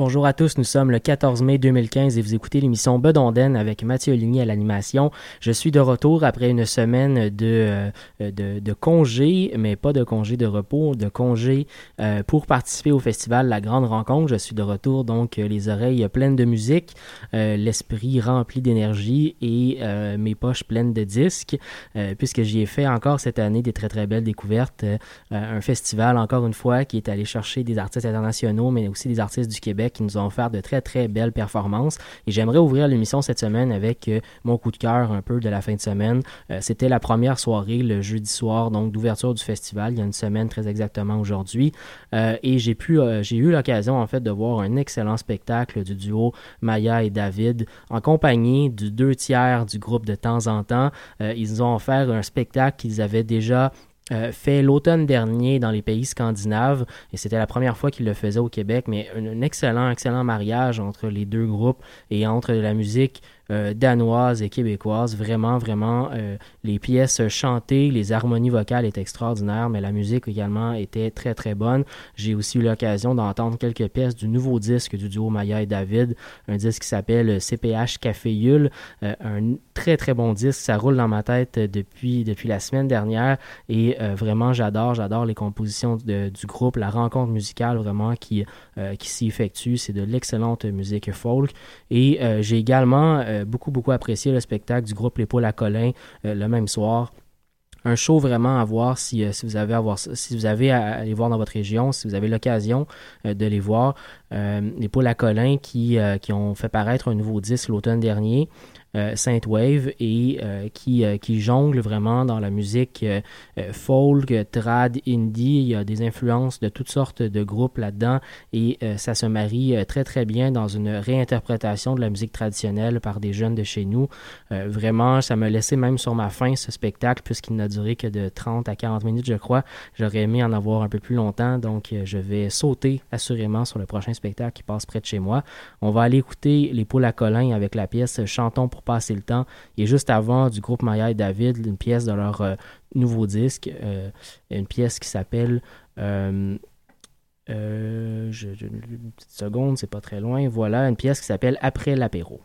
Bonjour à tous, nous sommes le 14 mai 2015 et vous écoutez l'émission Bedonden avec Mathieu Ligny à l'animation. Je suis de retour après une semaine de, euh, de, congé, mais pas de congé de repos, de congé euh, pour participer au festival La Grande Rencontre. Je suis de retour donc euh, les oreilles pleines de musique, l'esprit rempli d'énergie et mes poches pleines de disques, puisque j'y ai fait encore cette année des très très belles découvertes. Un festival encore une fois qui est allé chercher des artistes internationaux, mais aussi des artistes du Québec qui nous ont offert de très très belles performances. Et j'aimerais ouvrir l'émission cette semaine avec euh, mon coup de cœur un peu de la fin de semaine. Euh, C'était la première soirée le jeudi soir, donc d'ouverture du festival, il y a une semaine très exactement aujourd'hui. Euh, et j'ai pu, eu l'occasion en fait de voir un excellent spectacle du duo Maya et David en compagnie du deux tiers du groupe de temps en temps. Ils nous ont offert un spectacle qu'ils avaient déjà euh, fait l'automne dernier dans les pays scandinaves. Et c'était la première fois qu'il le faisait au Québec, mais un, excellent, excellent mariage entre les deux groupes et entre la musique euh, danoise et québécoise. Vraiment, vraiment, euh, les pièces chantées, les harmonies vocales étaient extraordinaires, mais la musique également était très, très bonne. J'ai aussi eu l'occasion d'entendre quelques pièces du nouveau disque du duo Maya et David, un disque qui s'appelle CPH Caféule, euh, un très, très bon disque. Ça roule dans ma tête depuis, depuis la semaine dernière et euh, vraiment, j'adore, j'adore les compositions de- du groupe, la rencontre musicale vraiment qui, euh, qui s'y effectue. C'est de l'excellente musique folk. Et euh, j'ai également euh, beaucoup, beaucoup apprécié le spectacle du groupe L'épaule à Colin euh, le même soir. Un show vraiment à voir si, euh, vous avez à voir aller voir dans votre région, si vous avez l'occasion de les voir. Euh, L'épaule à Colin qui, qui ont fait paraître un nouveau disque l'automne dernier. Euh, Saint Wave et euh, qui, euh, qui jongle vraiment dans la musique folk, trad, indie. Il y a des influences de toutes sortes de groupes là-dedans et ça se marie très très bien dans une réinterprétation de la musique traditionnelle par des jeunes de chez nous. Vraiment, ça m'a laissé même sur ma faim ce spectacle puisqu'il n'a duré que de 30 à 40 minutes, je crois. J'aurais aimé en avoir un peu plus longtemps, donc je vais sauter assurément sur le prochain spectacle qui passe près de chez moi. On va aller écouter les poules à Colin avec la pièce Chantons pour passer le temps. Et juste avant du groupe Maya et David, une pièce de leur euh, nouveau disque, euh, une pièce qui s'appelle euh, une petite seconde, c'est pas très loin. Voilà, une pièce qui s'appelle Après l'apéro.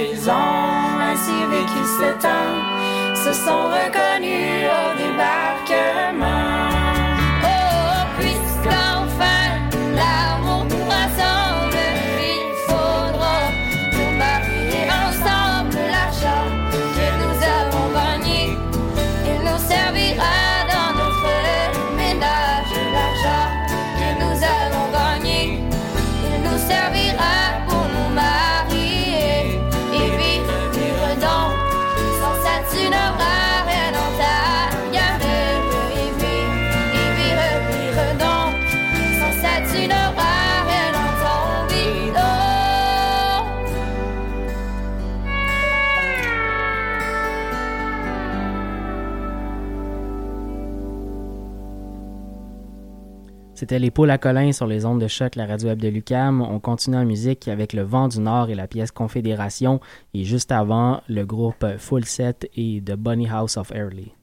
ils ont ainsi vécu sept ans, se sont reconnus. C'était les poules à Colin sur les ondes de choc, la radio web de Lucam. On continue en musique avec le vent du Nord et la pièce Confédération. Et juste avant, le groupe Full Set et The Bunny House of Early.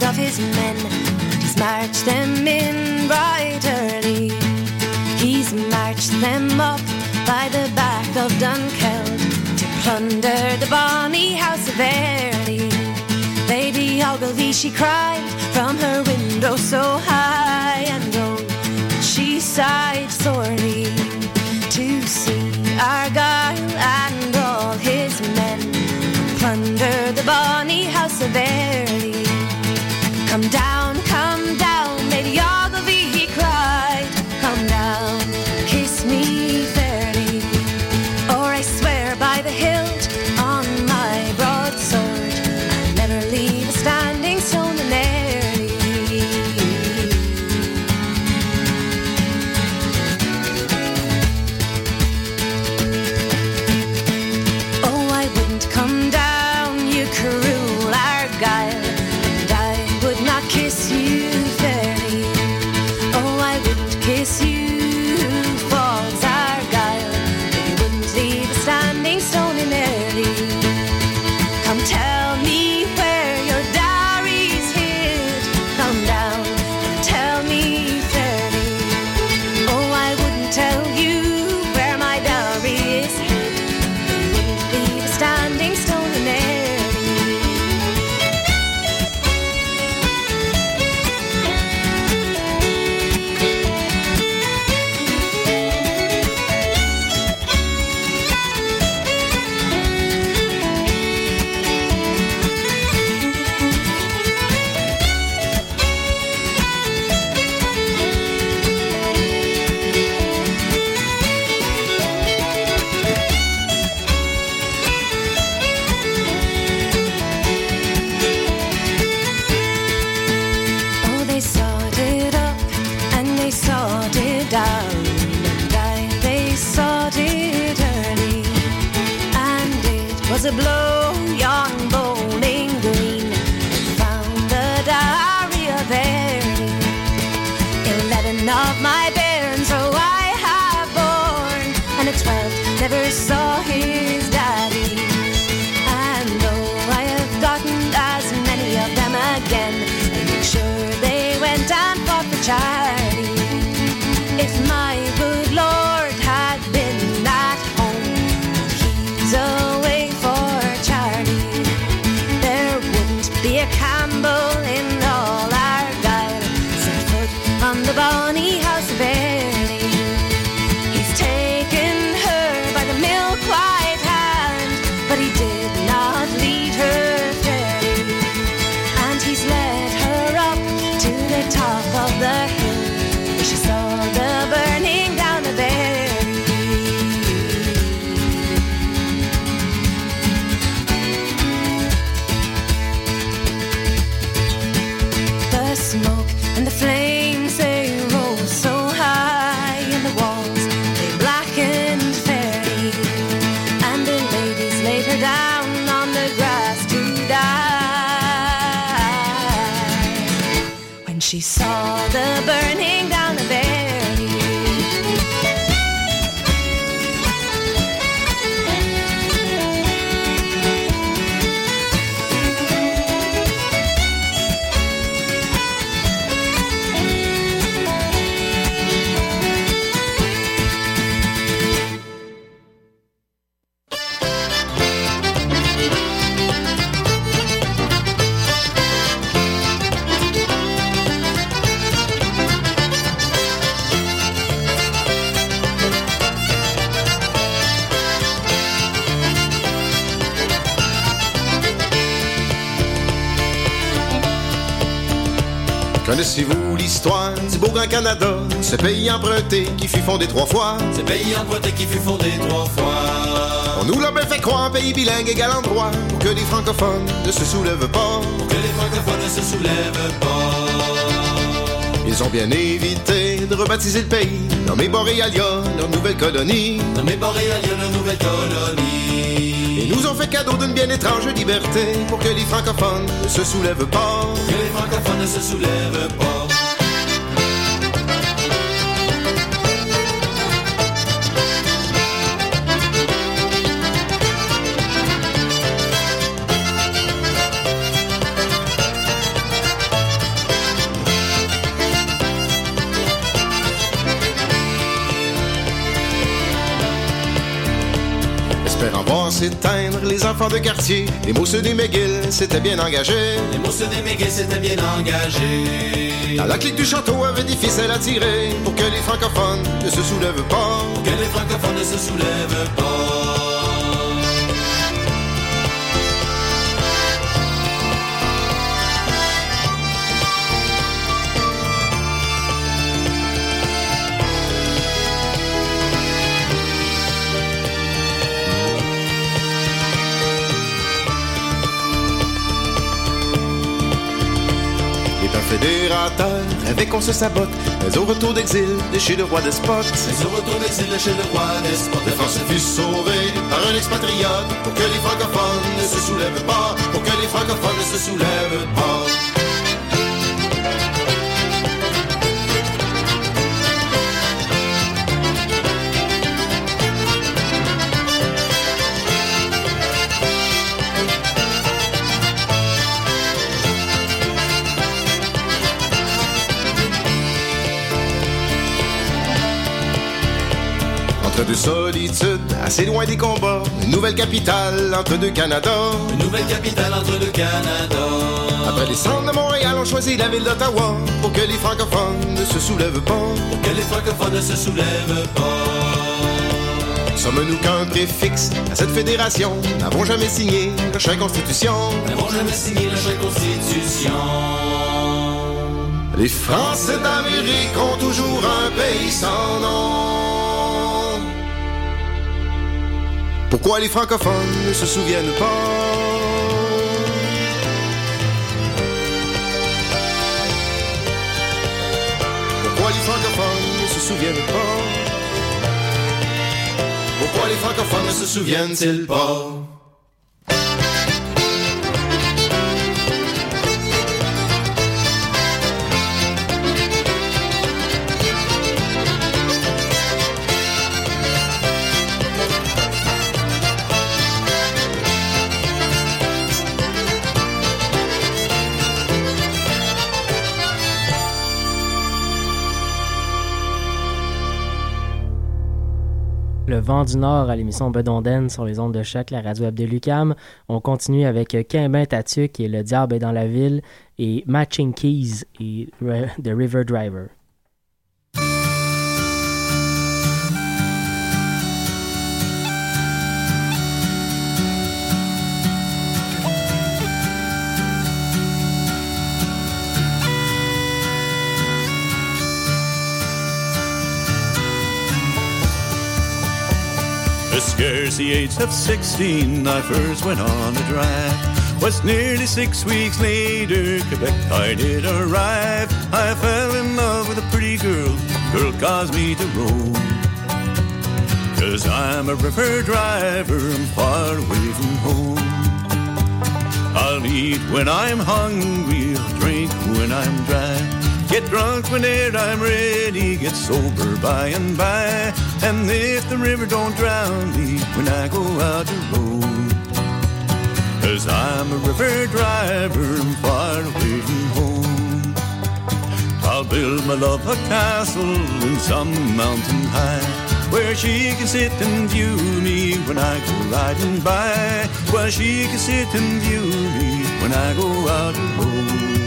and of his men. He's marched them in right early. He's marched them up by the back of Dunkeld to plunder the bonny house of Airlie. Lady Ogilvy, she cried from her window so high and low. She sighed sorely to see Argyle and all his men plunder the bonny house of Airlie come down. Canada, ce pays emprunté qui fut fondé trois fois? Ce pays emprunté qui fut fondé trois fois. On nous l'a bien fait croire un pays bilingue égal endroit pour que les francophones ne se soulèvent pas. Pour que les francophones ne se soulèvent pas. Ils ont bien évité de rebaptiser le pays, nommé Boréalia, leur nouvelle colonie. Nommé Boréalia, leur nouvelle colonie. Et nous ont fait cadeau d'une bien étrange liberté pour que les francophones ne se soulèvent pas. Pour que les francophones ne se soulèvent pas. S'éteindre les enfants de quartier, les mots ceux des McGill s'étaient bien engagés. Les mots des McGill s'étaient bien engagés. Dans la clique du château avait des ficelles à tirer pour que les francophones ne se soulèvent pas. Pour que les francophones ne se soulèvent pas. Rêvaient qu'on se sabote, mais au retour d'exil de chez le roi des spots. Mais au retour d'exil de chez le roi des spots. La France fut sauvée par un expatriate pour que les francophones ne se soulèvent pas, pour que les francophones ne se soulèvent pas. Solitudes, assez loin des combats. Une nouvelle capitale entre deux Canada. Une nouvelle capitale entre deux Canada. Après les centres de Montréal, on choisit la ville d'Ottawa pour que les francophones ne se soulèvent pas. Pour que les francophones ne se soulèvent pas. Sommes-nous qu'un préfixe à cette fédération? N'avons jamais signé la chère constitution N'avons jamais signé la chère constitution Les Français d'Amérique ont toujours un pays sans nom Pourquoi les francophones ne se souviennent pas? Pourquoi les francophones ne se souviennent pas? Pourquoi les francophones ne se souviennent-ils pas? Vent du Nord à l'émission Bedonden sur les ondes de choc, la radio Abdelucam. On continue avec Quimbin Tatuc et Le Diable est dans la ville et Matching Keys et The River Driver. Scarce the age of 16, I first went on a drive. Was nearly six weeks later, Quebec I did arrive. I fell in love with a pretty girl, girl caused me to roam. Cause I'm a river driver, I'm far away from home. I'll eat when I'm hungry, I'll drink when I'm dry. Get drunk whenever I'm ready, get sober by and by. And if the river don't drown me when I go out to road. Cause I'm a river driver, I'm far away from home. I'll build my love a castle in some mountain high. Where she can sit and view me when I go riding by. Where she can sit and view me when I go out road.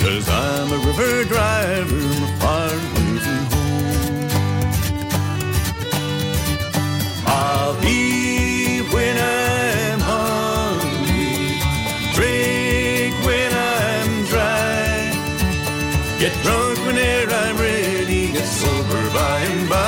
Cause I'm a river driver, I'm far away home. I'll be when I'm hungry, drink when I'm dry, get drunk whenever I'm ready, get sober by and by.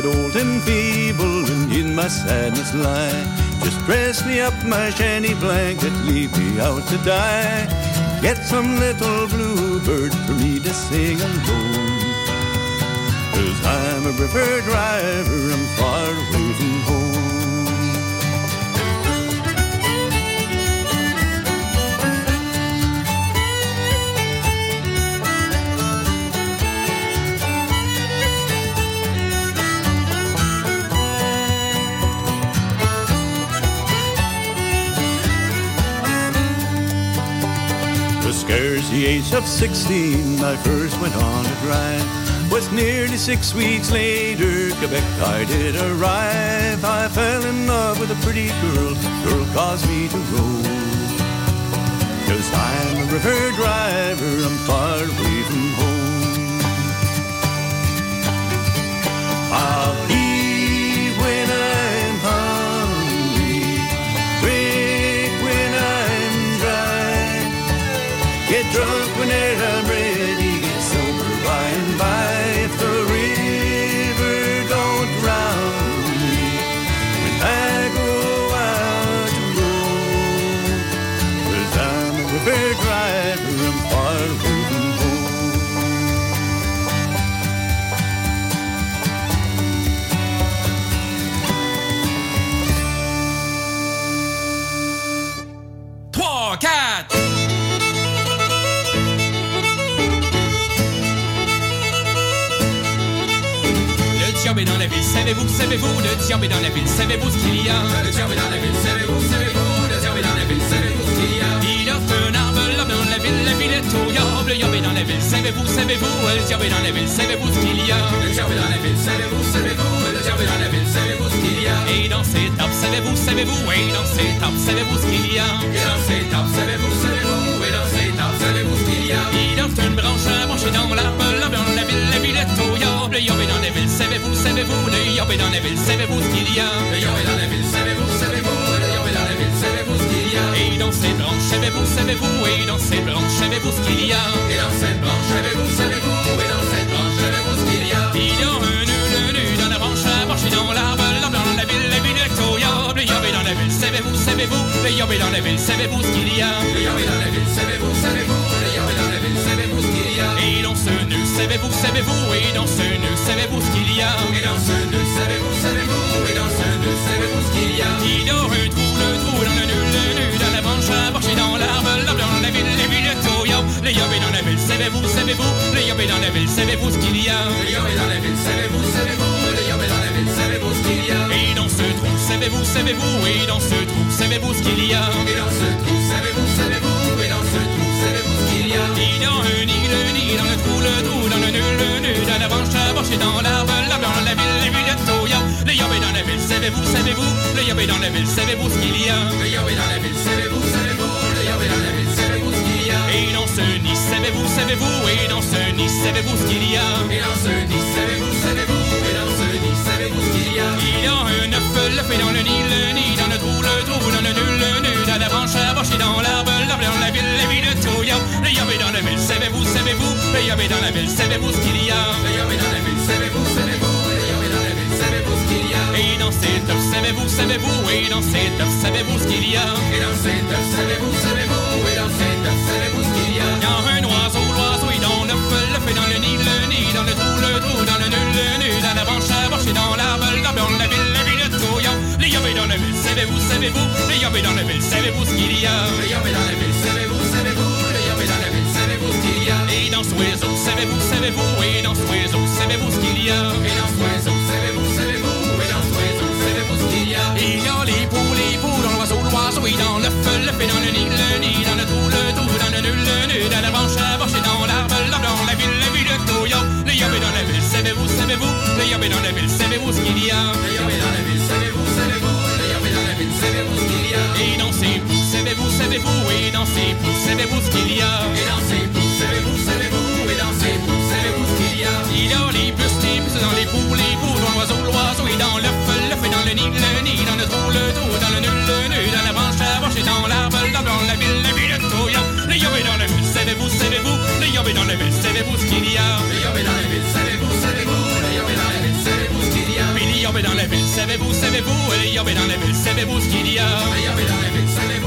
Get old and feeble and in my sadness lie, just dress me up my shanty blanket, leave me out to die. Get some little bluebird for me to sing alone. Cause I'm a river driver, I'm far away from home. Scarce the age of 16, I first went on a drive. Was nearly six weeks later, Quebec I did arrive. I fell in love with a pretty girl, girl caused me to roam. Cause I'm a river driver, I'm far away from home. I'll diable est dans la ville, savez-vous, savez-vous, le diable est dans la ville, savez-vous ce qu'il y a Le diable est dans la ville, savez-vous, savez-vous, le diable est dans la ville, savez-vous ce qu'il y a Il offre un arbre là dans la ville, la ville est au diable, le diable est dans la ville, savez-vous, savez-vous, le diable est dans la ville, savez-vous ce qu'il y a Le diable est dans la ville, savez-vous, savez-vous, le diable est dans la ville, savez-vous ce qu'il y a Et dans ces tables, savez-vous, savez-vous, et dans ces tables, savez-vous ce qu'il y a Et dans ces tables, savez-vous, savez-vous, et dans ces tables, savez-vous ce qu'il y a Il offre une branche à brancher dans l'arbre là dans la est dans la ville, savez-vous, savez-vous, le est dans la ville, savez-vous ce qu'il y a Le est dans la ville, savez-vous, savez-vous, le est dans la ville, savez-vous ce qu'il y a Et dans ces branches, savez-vous, savez-vous, et dans ces branches, savez-vous ce qu'il y a Et dans cette branche, savez-vous, savez-vous, et dans cette branche, savez-vous ce qu'il y a Il y a un nœud, le nœud dans la branche à brancher dans l'arbre, l'arbre dans la ville, la ville est au diable, le est dans la ville, savez-vous, savez-vous, le est dans la ville, savez-vous ce qu'il y a Le est dans la ville, savez-vous, savez-vous, le est dans la ville, savez-vous ce qu'il y a Et dans ce nœud, savez-vous, savez-vous, et dans ce nœud, savez-vous ce qu'il y a? Et dans ce nœud, savez-vous, savez-vous, et dans ce nœud, savez-vous ce qu'il y a? Y a un trou, le trou dans le nœud, le nœud dans la branche à brancher dans l'arbre, l'arbre dans la ville, la ville est au diable, le diable est dans la ville, savez-vous, savez-vous, le diable est dans la ville, savez-vous ce qu'il y a? Le diable est dans la ville, savez-vous, savez-vous, le diable est dans la ville, savez-vous ce qu'il y a? Et dans ce trou, savez-vous, savez-vous, et dans ce trou, savez-vous ce qu'il y a? Et dans ce trou, savez-vous, savez-vous, et dans ce trou, savez-vous ce qu'il y a? Il y a un nid, le nid dans le trou, le trou à brancher dans l'arbre, l'arbre dans la ville, la ville est au diable, le diable est dans la ville, savez-vous, savez-vous, le diable est dans la ville, savez-vous ce qu'il y a? Le diable est dans la ville, savez-vous, savez-vous, le diable est dans la ville, savez-vous ce qu'il y a? Et dans ce nid, savez-vous, savez-vous, et dans ce nid, savez-vous ce qu'il y a? Et dans ce nid, savez-vous, savez-vous, le est dans la ville, savez-vous ce qu'il y a? Le est dans la ville, savez-vous, savez-vous, le est dans la ville, savez-vous ce qu'il y a? Et dans cet œuf, savez-vous, savez-vous, et dans cet œuf, savez-vous ce qu'il y a? Et dans cet œuf, savez-vous, savez-vous, et dans cet œuf, savez-vous ce qu'il y a? Il a un oiseau, l'oiseau est dans l'œuf, l'œuf est dans le nid, le nid dans le trou, le trou dans le nœud, le nœud dans la branche à brancher dans l'arbre, dans la ville, la ville le diable est dans la ville, savez-vous, savez-vous, le diable est dans la ville, savez-vous ce qu'il y a? Le diable est dans la ville, savez-vous, dans ce savez-vous, savez-vous, et dans ce oiseau, savez-vous ce qu'il y a? Et dans ce oiseau, savez-vous, savez-vous, et dans ce oiseau, savez-vous ce qu'il y a? Il y a les poux, les poux dans l'oiseau, l'oiseau est dans l'œuf, l'œuf est dans le nid, le nid dans le trou, le trou dans le nœud, le nœud dans la branche à brancher dans l'arbre, l'arbre dans la ville, la ville au diable, le est dans la ville, savez-vous, savez-vous, le est dans la ville, savez-vous ce qu'il y a? Le est dans la ville, savez-vous, savez-vous, le est dans la ville, savez-vous ce qu'il y a? Et dans ses poux, savez-vous, savez-vous, et dans ses poux, savez-vous ce qu'il y a? Et dans poux, savez-vous, savez-vous, et dans ses poux, savez-vous ce qu'il y a. Il y a les puces, les puces dans les poux, les poux dans l'oiseau, l'oiseau est dans l'œuf, l'œuf est dans le nid, le nid dans le trou, le trou dans le nœud, le nœud dans la branche à brancher dans l'arbre, l'arbre dans la ville, la ville au diable, le diable est dans la ville, savez-vous, savez-vous, le diable est dans la ville, savez-vous ce qu'il y a? Le diable est dans la ville, savez-vous, savez-vous, le diable est dans la ville, savez-vous ce qu'il y a? Le diable est dans la ville, savez-vous, savez-vous, et le diable est dans la ville, savez-vous ce qu'il y a? Le diable est dans la ville, savez-vous,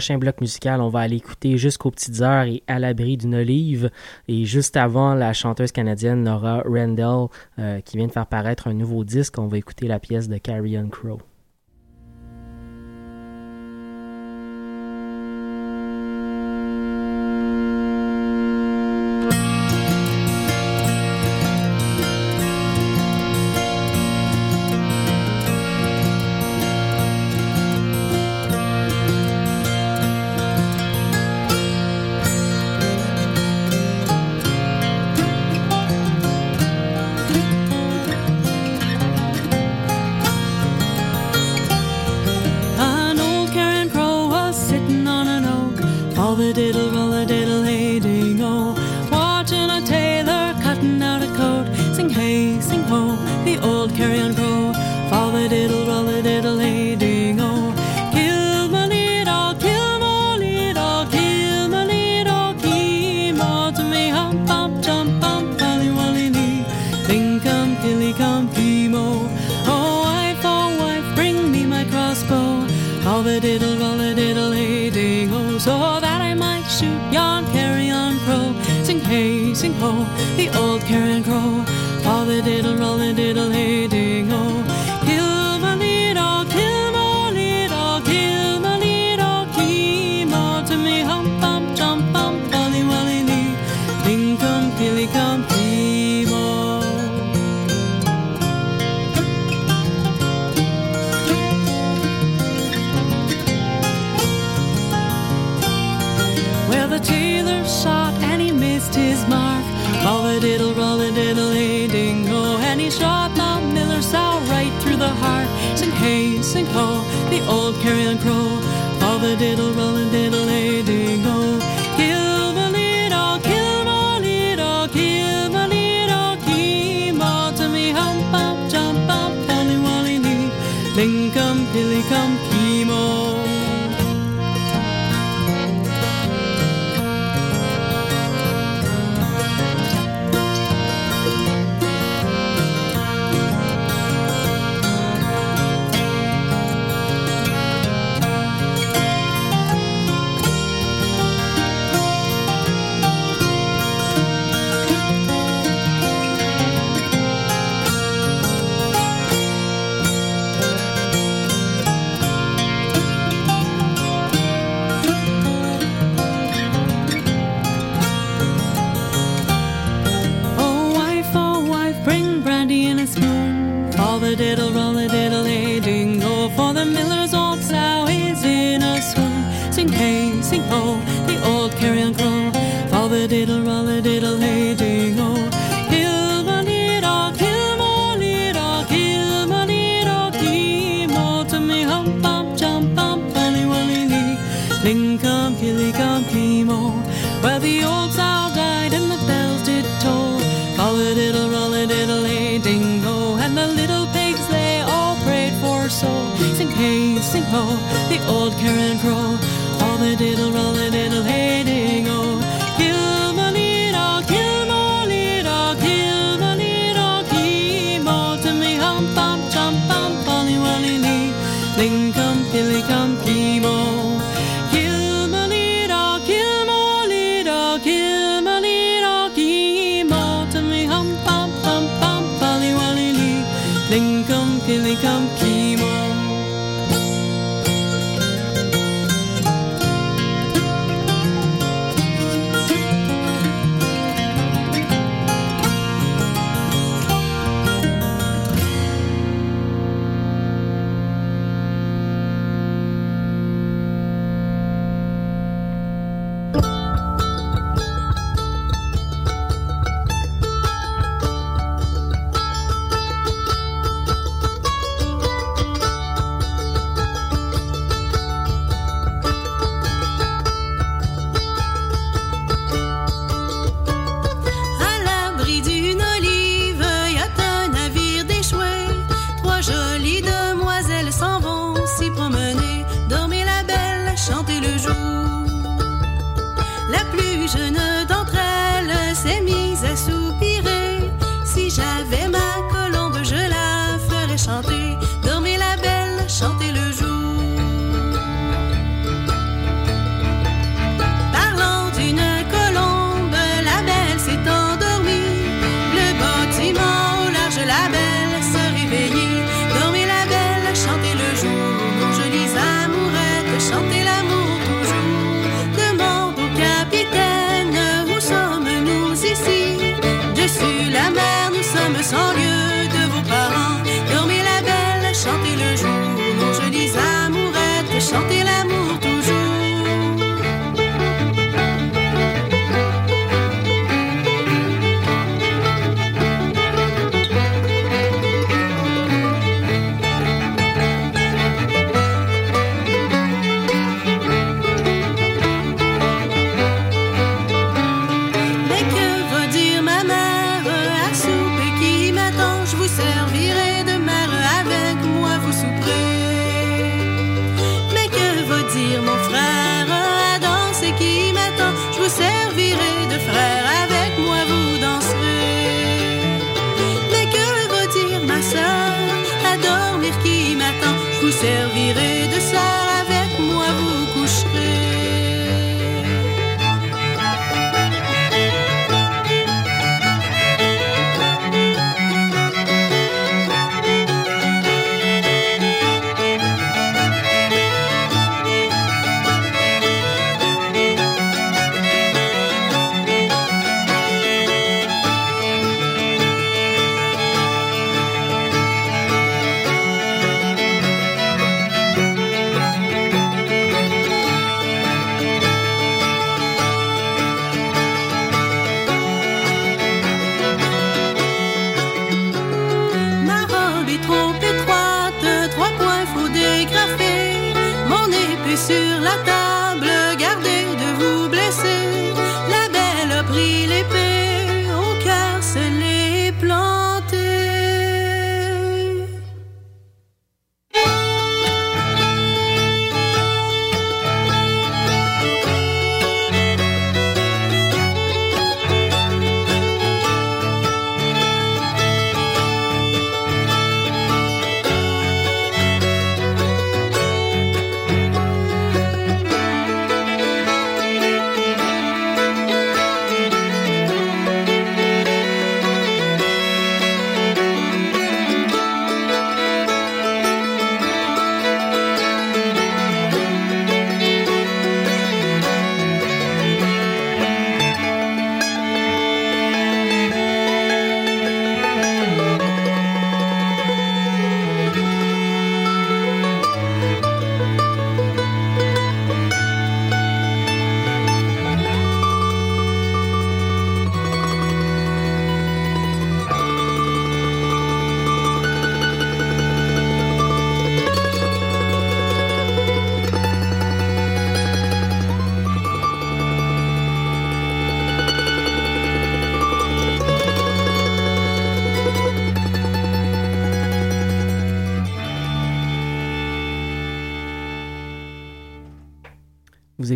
prochain bloc musical, on va aller écouter Jusqu'aux petites heures et À l'abri d'une olive. Et juste avant, la chanteuse canadienne Nora Randall, euh, qui vient de faire paraître un nouveau disque, on va écouter la pièce de Carrion Crow.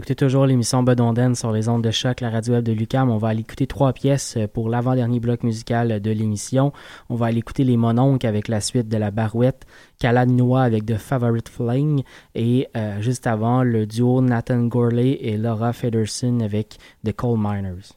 Écoutez toujours l'émission Bedonden sur les ondes de choc, la radio web de Lucam. On va aller écouter trois pièces pour l'avant-dernier bloc musical de l'émission. On va aller écouter les Mononcles avec la suite de la Barouette, Noix avec The Favorite Fling et euh, juste avant le duo Nathan Gorley et Laura Federson avec The Coal Miners.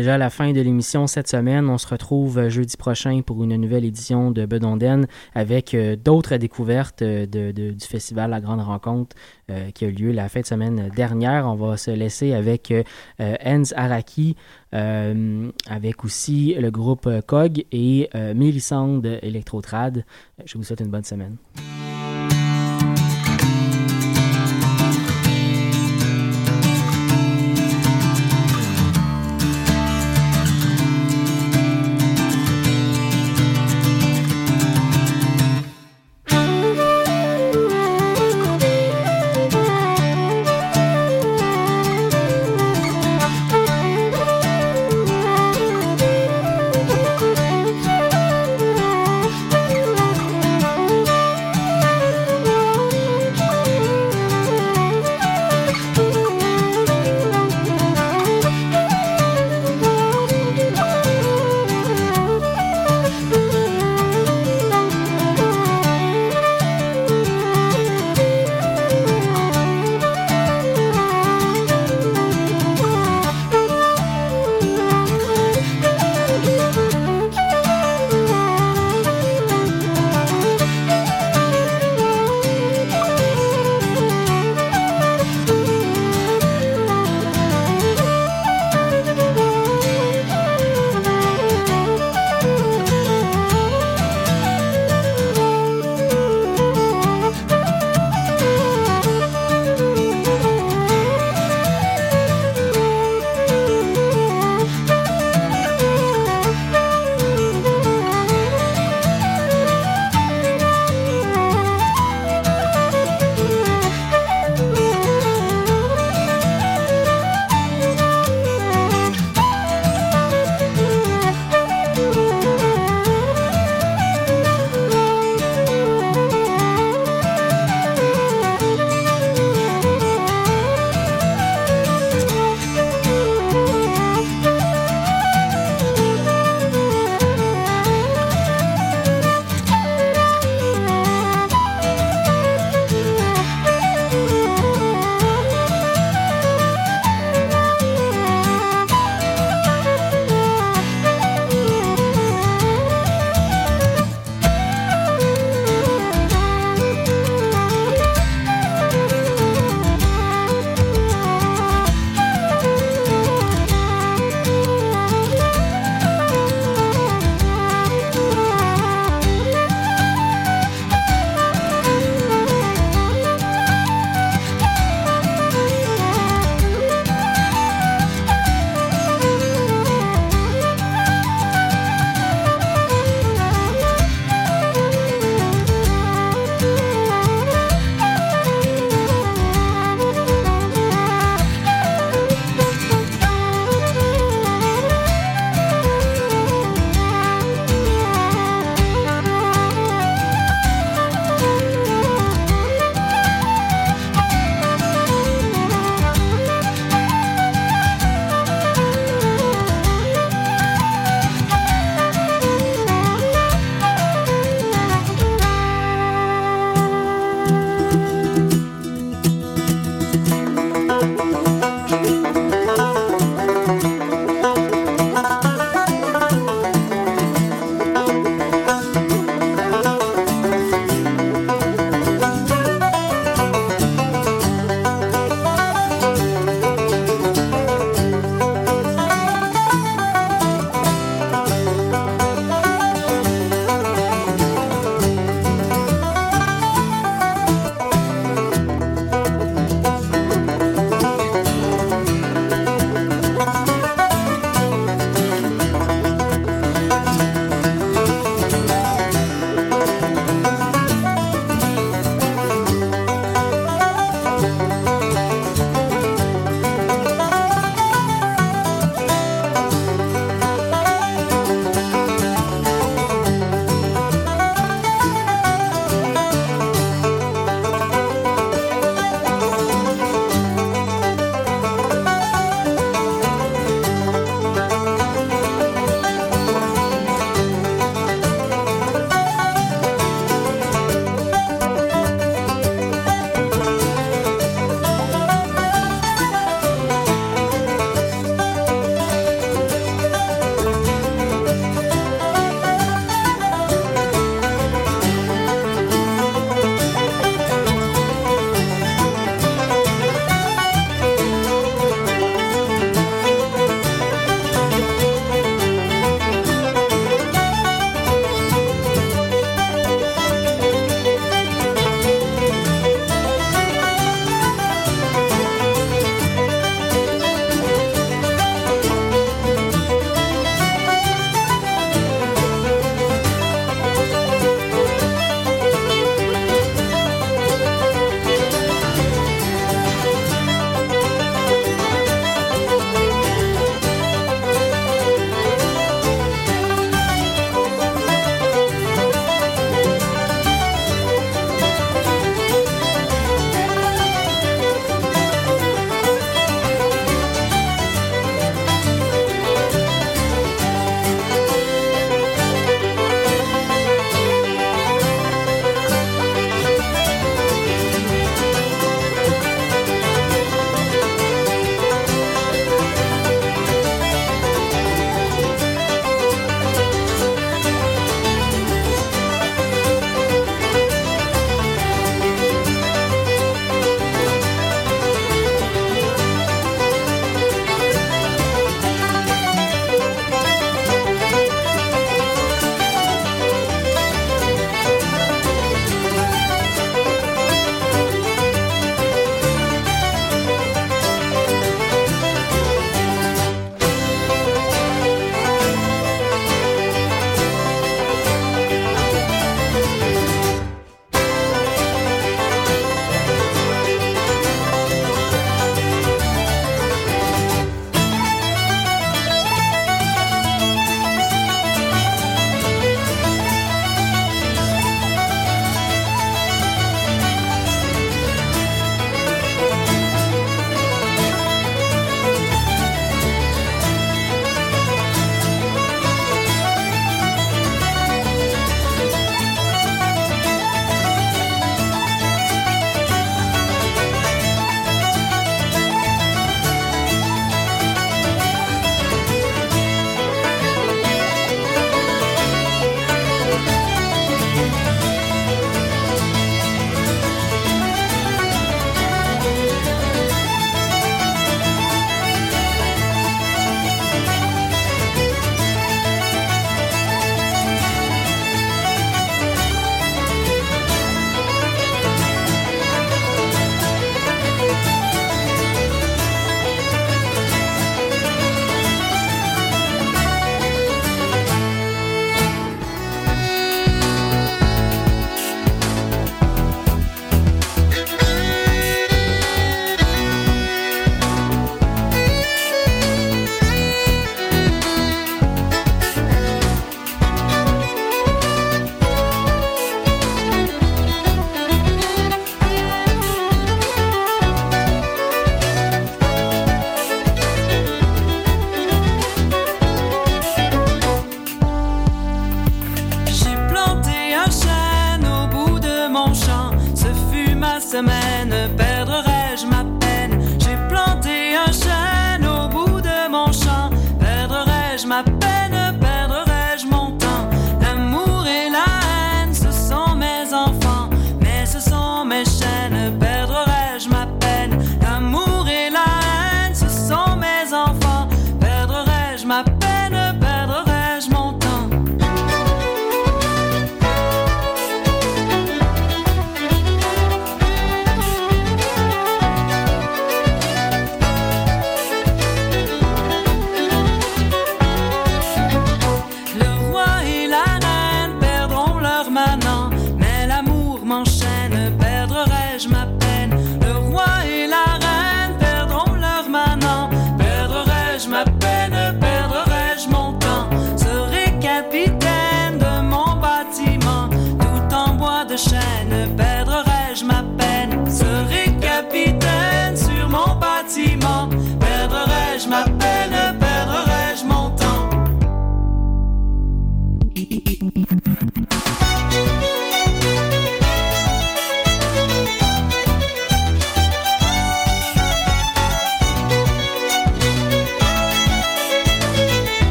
Déjà la fin de l'émission cette semaine. On se retrouve euh, jeudi prochain pour une nouvelle édition de Bedonden avec euh, d'autres découvertes euh, de, du festival La Grande Rencontre qui a eu lieu la fin de semaine dernière. On va se laisser avec euh, Hans Araki, avec aussi le groupe COG et Mélissande Electrotrad. Je vous souhaite une bonne semaine.